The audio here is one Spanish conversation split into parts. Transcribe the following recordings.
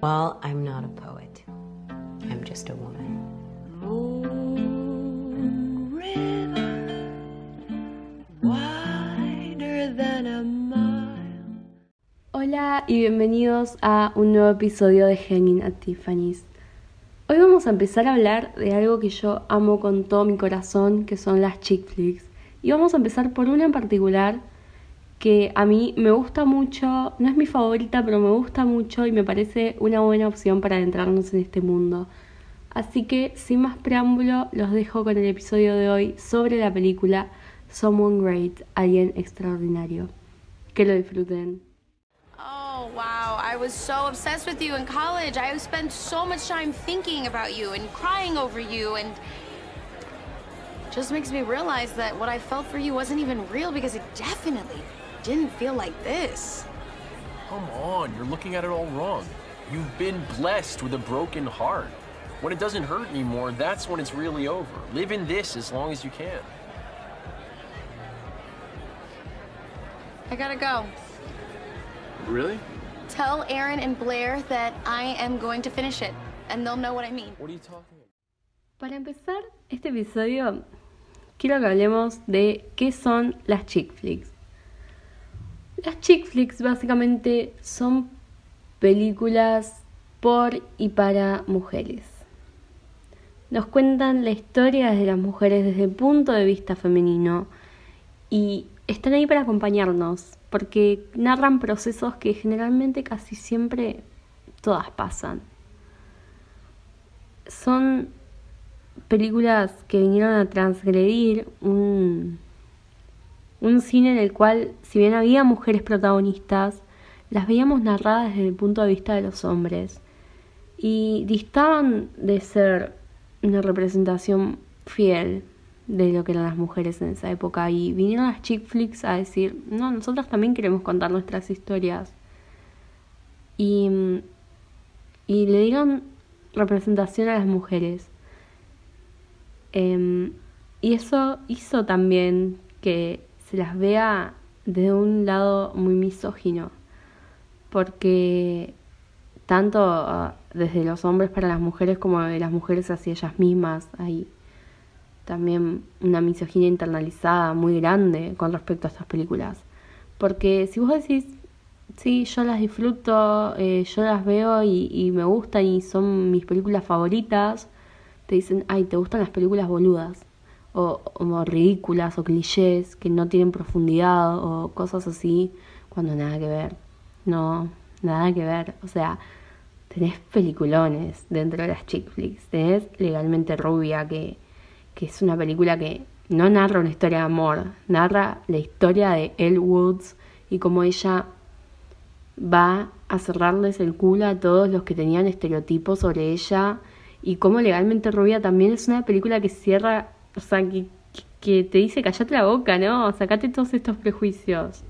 Well, I'm not a poet. I'm just a woman. Hola y bienvenidos a un nuevo episodio de Hanging at Tiffany's. Hoy vamos a empezar a hablar de algo que yo amo con todo mi corazón, que son las chick flicks. Y vamos a empezar por una en particular que a mí me gusta mucho, no es mi favorita, pero me gusta mucho y me parece una buena opción para adentrarnos en este mundo. Así que, sin más preámbulo, los dejo con el episodio de hoy sobre la película Someone Great, Alguien Extraordinario. Que lo disfruten. Oh, wow. I was so obsessed with you in college. I spent so much time thinking about you and crying over you and just makes me realize that what I felt for you wasn't even real because it definitely didn't feel like this. Come on, you're looking at it all wrong. You've been blessed with a broken heart. When it doesn't hurt anymore, that's when it's really over. Live in this as long as you can. I gotta go. Really? Tell Aaron and Blair that I am going to finish it, and they'll know what I mean. What are you talking about? Para empezar este episodio, quiero que hablemos de qué son las chick flicks. Las chick flicks básicamente son películas por y para mujeres. Nos cuentan la historia de las mujeres desde el punto de vista femenino y están ahí para acompañarnos porque narran procesos que generalmente casi siempre todas pasan. Son películas que vinieron a transgredir un, un cine en el cual, si bien había mujeres protagonistas, las veíamos narradas desde el punto de vista de los hombres. Y distaban de ser una representación fiel de lo que eran las mujeres en esa época. Y vinieron las chick flicks a decir, no, nosotras también queremos contar nuestras historias y, y le dieron representación a las mujeres. Em, y eso hizo también que se las vea de un lado muy misógino, porque tanto uh, desde los hombres para las mujeres como de las mujeres hacia ellas mismas hay también una misoginia internalizada muy grande con respecto a estas películas. Porque si vos decís, sí, yo las disfruto, eh, yo las veo y, y me gustan y son mis películas favoritas, te dicen, ay, te gustan las películas boludas, o, o ridículas, o clichés, que no tienen profundidad, o cosas así, cuando nada que ver. No, nada que ver. O sea, tenés peliculones dentro de las chick flicks. Tenés Legalmente Rubia, que, que es una película que no narra una historia de amor, narra la historia de Elle Woods y cómo ella va a cerrarles el culo a todos los que tenían estereotipos sobre ella y cómo legalmente rubia también es una película que cierra, o sea, que, que te dice callate la boca, ¿no? Sacate todos estos prejuicios.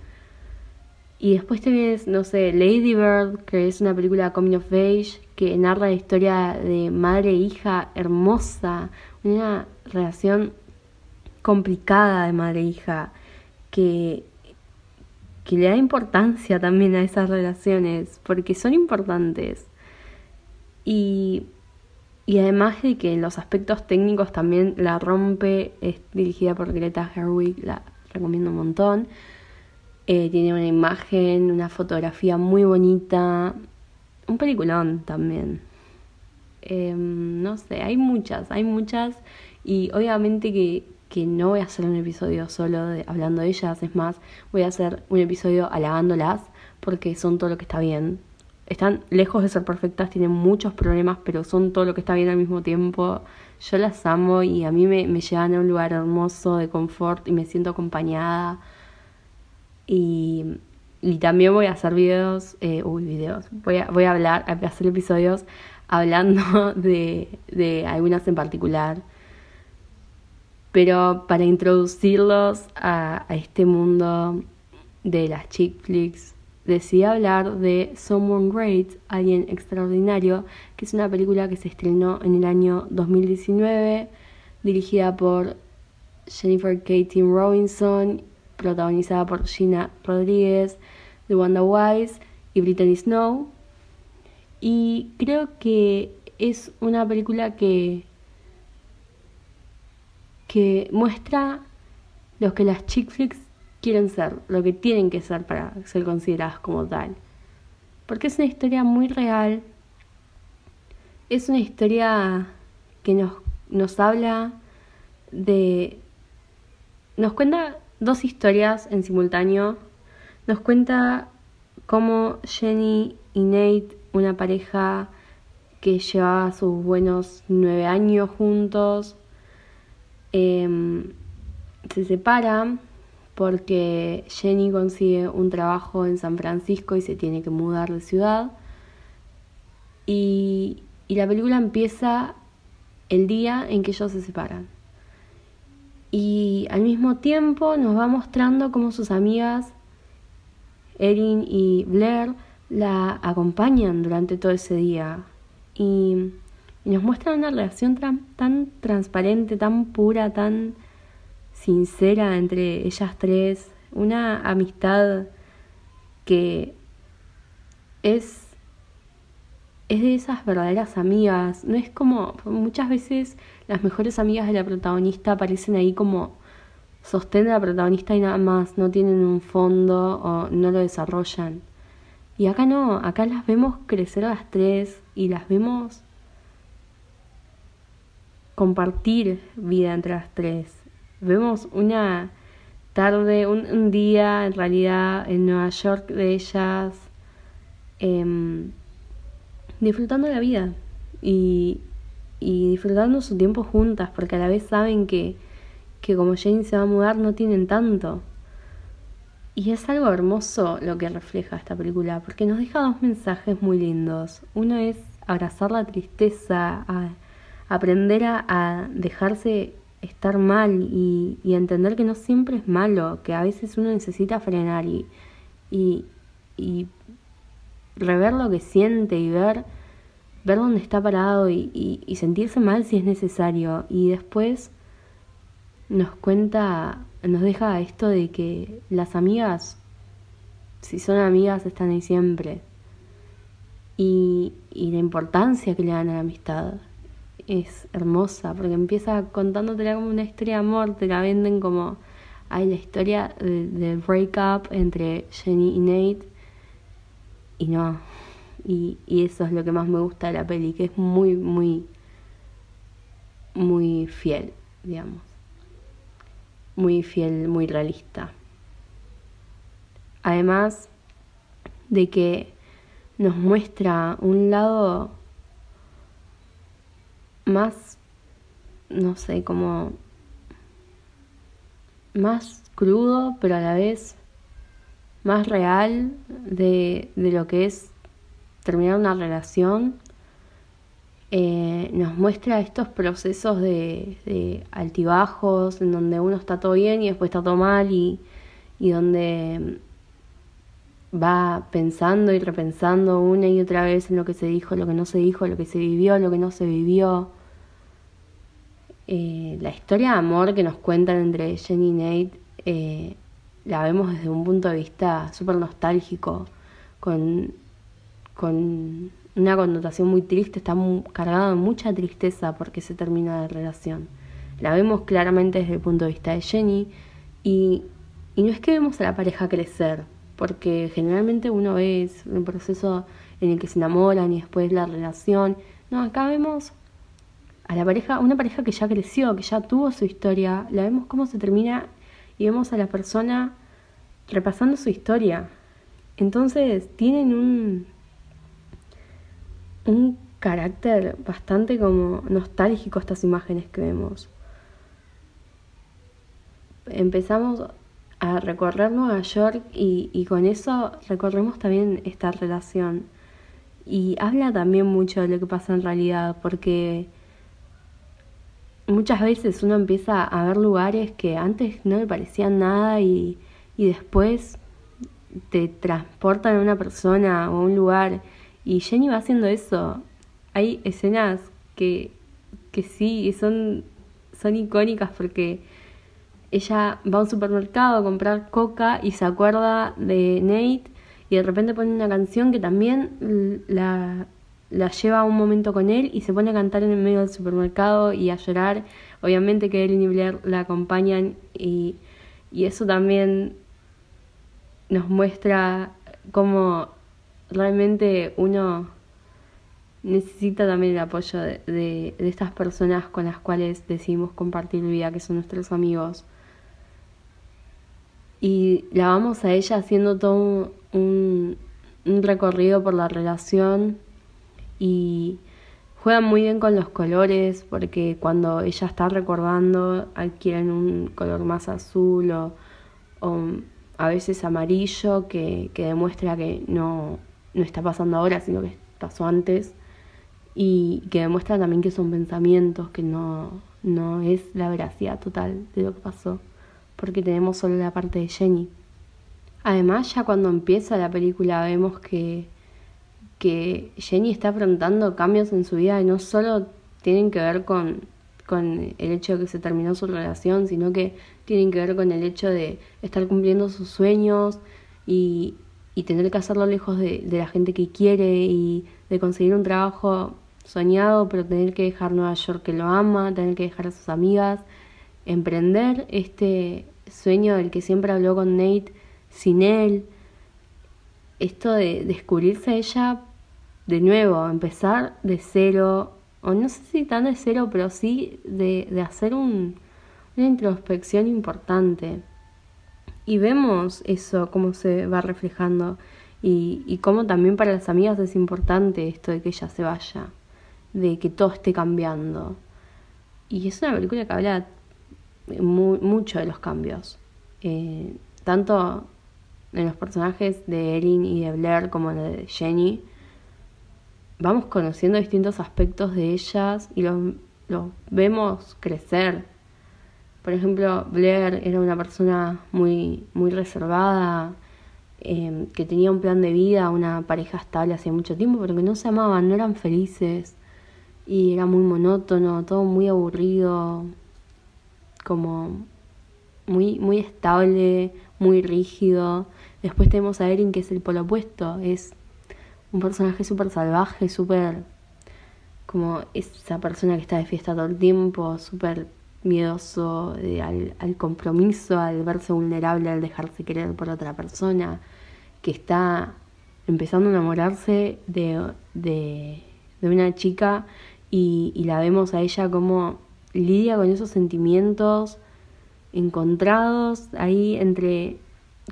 Y después tenés, no sé, Lady Bird, que es una película coming of age, que narra la historia de madre e hija hermosa, una relación complicada de madre e hija, que, que le da importancia también a esas relaciones, porque son importantes. Y y además de que en los aspectos técnicos también la rompe, es dirigida por Greta Gerwig, la recomiendo un montón. Eh, tiene una imagen, una fotografía muy bonita, un peliculón también. Eh, no sé, hay muchas, hay muchas y obviamente que, que, no voy a hacer un episodio solo de, hablando de ellas, es más, voy a hacer un episodio halagándolas porque son todo lo que está bien, están lejos de ser perfectas, tienen muchos problemas, pero son todo lo que está bien al mismo tiempo. Yo las amo y a mí me, me llevan a un lugar hermoso de confort y me siento acompañada. Y, y también voy a hacer videos, eh, uy, videos, voy a, voy a hablar, a hacer episodios hablando de, de algunas en particular. Pero para introducirlos a, a este mundo de las chick flicks, decidí hablar de Someone Great, Alguien Extraordinario, que es una película que se estrenó en el año 2019, dirigida por Jennifer Katie Robinson, protagonizada por Gina Rodríguez, Wanda Wise y Brittany Snow. Y creo que es una película que, que muestra lo que las chick flicks quieren ser, lo que tienen que ser para ser consideradas como tal. Porque es una historia muy real, es una historia que nos, nos habla de... Nos cuenta dos historias en simultáneo. Nos cuenta cómo Jenny y Nate, una pareja que llevaba sus buenos nueve años juntos, em, se separan porque Jenny consigue un trabajo en San Francisco y se tiene que mudar de ciudad. Y, la película empieza el día en que ellos se separan. Y al mismo tiempo nos va mostrando cómo sus amigas, Erin y Blair, la acompañan durante todo ese día. Y, nos muestran una relación tan transparente, tan pura, tan sincera entre ellas tres. Una amistad que es es de esas verdaderas amigas. No es como muchas veces las mejores amigas de la protagonista aparecen ahí como sostén de la protagonista y nada más, no tienen un fondo o no lo desarrollan. Y acá no, acá las vemos crecer a las tres y las vemos compartir vida entre las tres. Vemos una tarde, un, día en realidad en Nueva York de ellas. Em, disfrutando la vida y, y disfrutando su tiempo juntas, porque a la vez saben que, que como Jane se va a mudar no tienen tanto. Y es algo hermoso lo que refleja esta película, porque nos deja dos mensajes muy lindos. Uno es abrazar la tristeza, aprender a, dejarse estar mal y, entender que no siempre es malo, que a veces uno necesita frenar y, y, y rever lo que siente y ver, ver dónde está parado y, sentirse mal si es necesario. Y después nos cuenta, nos deja esto de que las amigas, si son amigas, están ahí siempre. Y la importancia que le dan a la amistad es hermosa, porque empieza contándotela como una historia de amor, te la venden como, hay la historia del breakup entre Jenny y Nate y no. Y, y eso es lo que más me gusta de la peli, que es muy, muy, muy fiel, digamos. Muy fiel, muy realista. Además de que nos muestra un lado más, no sé, como más crudo, pero a la vez más real de, de lo que es terminar una relación. Eh, nos muestra estos procesos de, de, altibajos en donde uno está todo bien y después está todo mal y, y donde va pensando y repensando una y otra vez en lo que se dijo, lo que no se dijo, lo que se vivió, lo que no se vivió. Eh, la historia de amor que nos cuentan entre Jenny y Nate eh, la vemos desde un punto de vista súper nostálgico, con, con una connotación muy triste, está cargado de mucha tristeza porque se termina la relación. La vemos claramente desde el punto de vista de Jenny y, y no es que vemos a la pareja crecer, porque generalmente uno ve un proceso en el que se enamoran y después la relación. No, acá vemos a la pareja, una pareja que ya creció, que ya tuvo su historia, la vemos cómo se termina y vemos a la persona repasando su historia. Entonces tienen un, un carácter bastante como nostálgico estas imágenes que vemos. Empezamos a recorrer Nueva York y, y con eso recorremos también esta relación. Y habla también mucho de lo que pasa en realidad, porque muchas veces uno empieza a ver lugares que antes no le parecían nada y, y después te transportan a una persona o a un lugar y Jenny va haciendo eso. Hay escenas que, que sí son, son icónicas porque ella va a un supermercado a comprar coca y se acuerda de Nate y de repente pone una canción que también la, la lleva un momento con él y se pone a cantar en el medio del supermercado y a llorar. Obviamente que él y Blair la acompañan y, y eso también nos muestra cómo realmente uno necesita también el apoyo de, de, estas personas con las cuales decidimos compartir vida, que son nuestros amigos. Y la vamos a ella haciendo todo un recorrido por la relación y juegan muy bien con los colores porque cuando ella está recordando adquieren un color más azul o, a veces amarillo que, que demuestra que no, no está pasando ahora sino que pasó antes y que demuestra también que son pensamientos, que no, no es la veracidad total de lo que pasó, porque tenemos solo la parte de Jenny. Además, ya cuando empieza la película vemos que, que Jenny está afrontando cambios en su vida y no solo tienen que ver con, con el hecho de que se terminó su relación, sino que tienen que ver con el hecho de estar cumpliendo sus sueños y, y tener que hacerlo lejos de, de la gente que quiere y de conseguir un trabajo soñado, pero tener que dejar Nueva York que lo ama, tener que dejar a sus amigas, emprender este sueño del que siempre habló con Nate sin él, esto de descubrirse ella de nuevo, empezar de cero, o no sé si tan de cero, pero sí de, de hacer un, una introspección importante. Y vemos eso, cómo se va reflejando y, cómo también para las amigas es importante esto de que ella se vaya de que todo esté cambiando. Y es una película que habla mucho de los cambios. Eh, tanto en los personajes de Erin y de Blair como en de Jenny. Vamos conociendo distintos aspectos de ellas y los, vemos crecer. Por ejemplo, Blair era una persona muy, muy reservada, eh, que tenía un plan de vida, una pareja estable hace mucho tiempo, pero que no se amaban, no eran felices y era muy monótono, todo muy aburrido, como muy, muy estable, muy rígido. Después tenemos a Erin que es el polo opuesto, es un personaje súper salvaje, súper como esa persona que está de fiesta todo el tiempo, súper miedoso al, al, compromiso, al verse vulnerable, al dejarse querer por otra persona, que está empezando a enamorarse de, de, de una chica y, y la vemos a ella como lidia con esos sentimientos encontrados ahí entre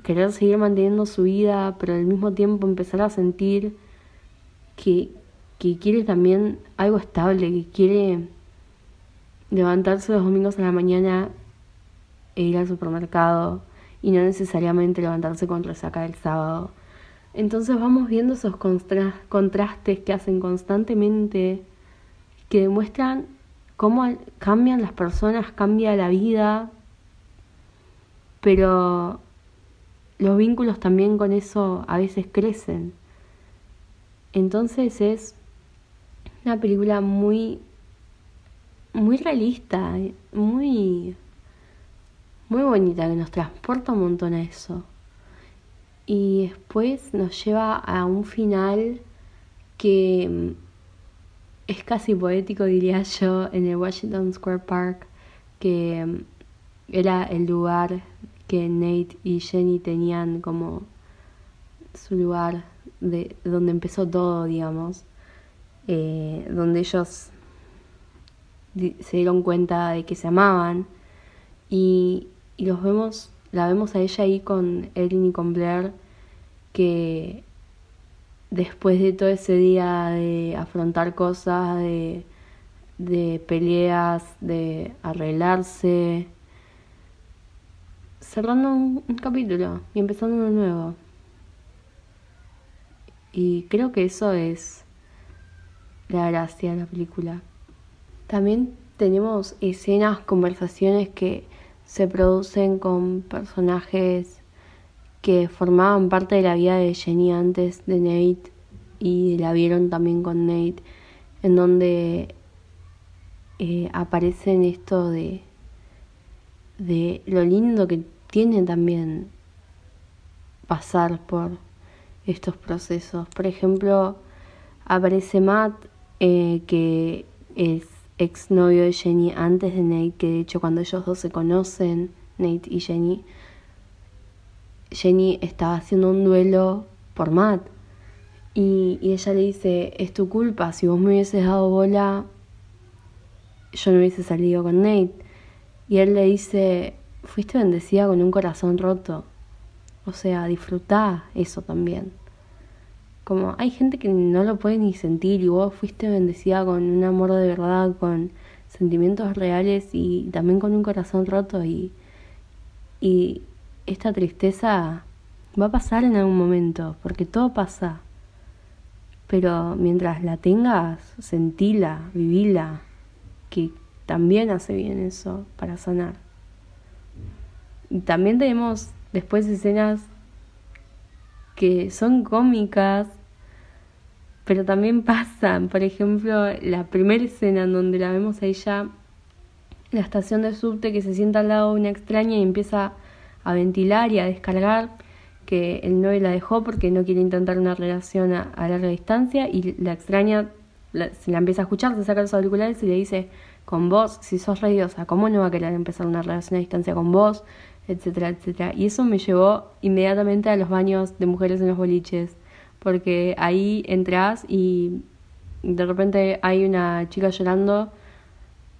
querer seguir manteniendo su vida, pero al mismo tiempo empezar a sentir que, que quiere también algo estable, que quiere levantarse los domingos a la mañana e ir al supermercado y no necesariamente levantarse con resaca del sábado. Entonces vamos viendo esos contrastes que hacen constantemente que demuestran cómo cambian las personas, cambia la vida, pero los vínculos también con eso a veces crecen. Entonces es una película muy muy realista, muy muy bonita que nos transporta un montón a eso. Y después nos lleva a un final que es casi poético, diría yo, en el Washington Square Park, que mm, era el lugar que Nate y Jenny tenían como su lugar de donde empezó todo, digamos, eh, donde ellos se dieron cuenta de que se amaban y, y los vemos, la vemos a ella ahí con Erin y con Blair que después de todo ese día de afrontar cosas, de, de peleas, de arreglarse, cerrando un, un, capítulo y empezando uno nuevo. Y creo que eso es la gracia de la película. También tenemos escenas, conversaciones que se producen con personajes que formaban parte de la vida de Jenny antes de Nate y la vieron también con Nate, en donde eh, aparecen esto de, de lo lindo que tiene también pasar por estos procesos. Por ejemplo, aparece Matt, eh, que es exnovio de Jenny antes de Nate, que de hecho cuando ellos dos se conocen, Nate y Jenny, Jenny estaba haciendo un duelo por Matt. Y, y ella le dice, es tu culpa, si vos me hubieses dado bola, yo no hubiese salido con Nate. Y él le dice, fuiste bendecida con un corazón roto. O sea, disfrutá eso también. Como hay gente que no lo puede ni sentir y vos fuiste bendecida con un amor de verdad, con sentimientos reales y también con un corazón roto y, y esta tristeza va a pasar en algún momento, porque todo pasa. Pero mientras la tengas, sentila, vivila, que también hace bien eso para sanar. Y también tenemos después escenas que son cómicas, pero también pasan. Por ejemplo, la primera escena en donde la vemos a ella, la estación de subte, que se sienta al lado de una extraña y empieza a ventilar y a descargar que el novio la dejó porque no quiere intentar una relación a, larga distancia y la extraña la, se la empieza a escuchar, se saca los auriculares y le dice, con vos, si sos reidiosa, ¿cómo no va a querer empezar una relación a distancia con vos? Etcétera, etcétera. Y eso me llevó inmediatamente a los baños de mujeres en los boliches, porque ahí entras y de repente hay una chica llorando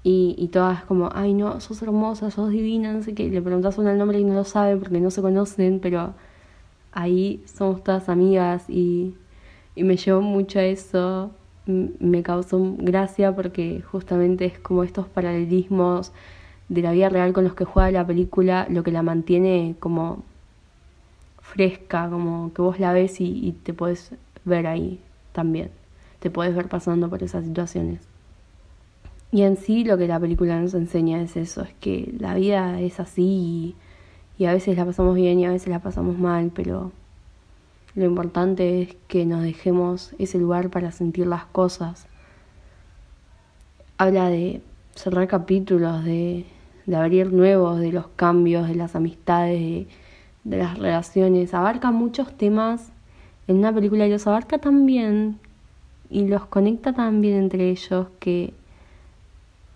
y, y todas como, ay no, sos hermosa, sos divina, no sé qué, le preguntas el nombre y no lo sabe porque no se conocen, pero ahí somos todas amigas y, y me llevó mucho a eso, me causó gracia porque justamente es como estos paralelismos de la vida real con los que juega la película, lo que la mantiene como fresca, como que vos la ves y, te puedes ver ahí también, te puedes ver pasando por esas situaciones. Y en sí lo que la película nos enseña es eso, es que la vida es así y a veces la pasamos bien y a veces la pasamos mal, pero lo importante es que nos dejemos ese lugar para sentir las cosas. Habla de cerrar capítulos, de, de abrir nuevos, de los cambios, de las amistades, de, las relaciones. Abarca muchos temas en una película y los abarca también y los conecta también entre ellos que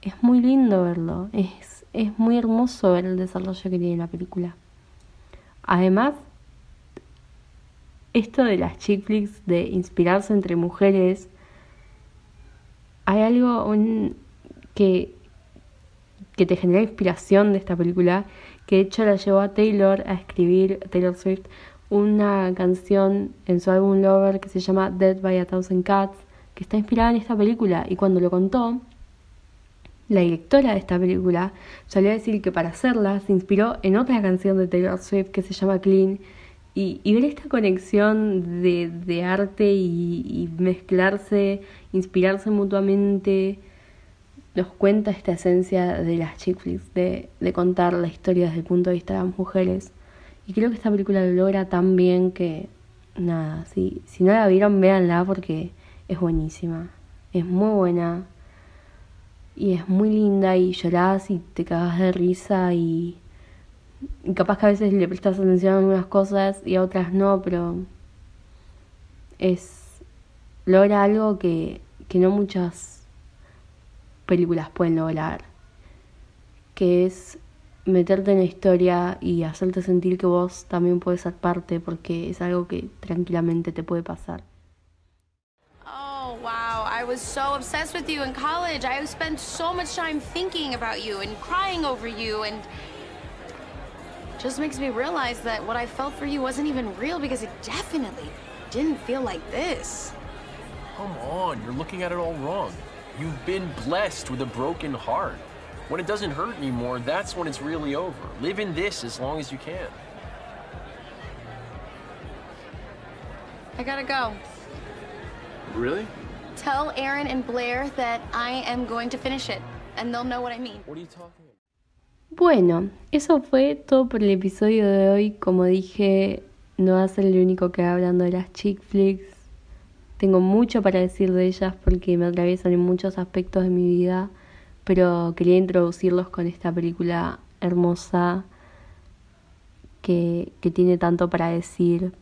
es muy lindo verlo, es, es muy hermoso ver el desarrollo que tiene la película. Además, esto de las chick flicks, de inspirarse entre mujeres, hay algo un, que, que te genera inspiración de esta película, que de hecho la llevó a Taylor a escribir, Taylor Swift, una canción en su álbum Lover que se llama Dead by a Thousand Cats, que está inspirada en esta película. Y cuando lo contó, la directora de esta película salió a decir que para hacerla se inspiró en otra canción de Taylor Swift que se llama Clean. Y, ver esta conexión de, de arte y mezclarse, inspirarse mutuamente, nos cuenta esta esencia de las chick flicks, de, contar la historia desde el punto de vista de las mujeres. Y creo que esta película lo logra tan bien que, nada, si, si no la vieron, véanla porque es buenísima. Es muy buena y es muy linda y llorás y te cagas de risa y, y capaz que a veces le prestas atención a algunas cosas y a otras no, pero es logra algo que, que no muchas películas pueden lograr, que es meterte en la historia y hacerte sentir que vos también puedes ser parte porque es algo que tranquilamente te puede pasar. Oh, wow. I was so obsessed with you in college. I spent so much time thinking about you and crying over you and just makes me realize that what I felt for you wasn't even real because it definitely didn't feel like this. Come on, you're looking at it all wrong. You've been blessed with a broken heart. When it doesn't hurt anymore, that's when it's really over. Live in this as long as you can. I gotta go. Really? Tell Aaron and Blair that I am going to finish it, and they'll know what I mean. What are you talking about? Bueno, eso fue todo por el episodio de hoy. Como dije, no va a ser el único que haga hablando de las chick flicks. Tengo mucho para decir de ellas porque me atraviesan en muchos aspectos de mi vida, pero quería introducirlos con esta película hermosa que, tiene tanto para decir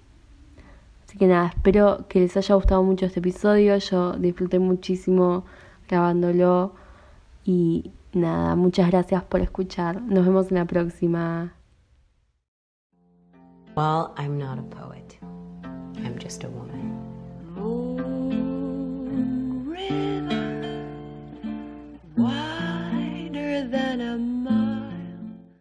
Así que nada, espero que les haya gustado mucho este episodio. Yo disfruté muchísimo grabándolo. Y nada, muchas gracias por escuchar. Nos vemos en la próxima. Well, I'm not a poet. I'm just a woman. wider than a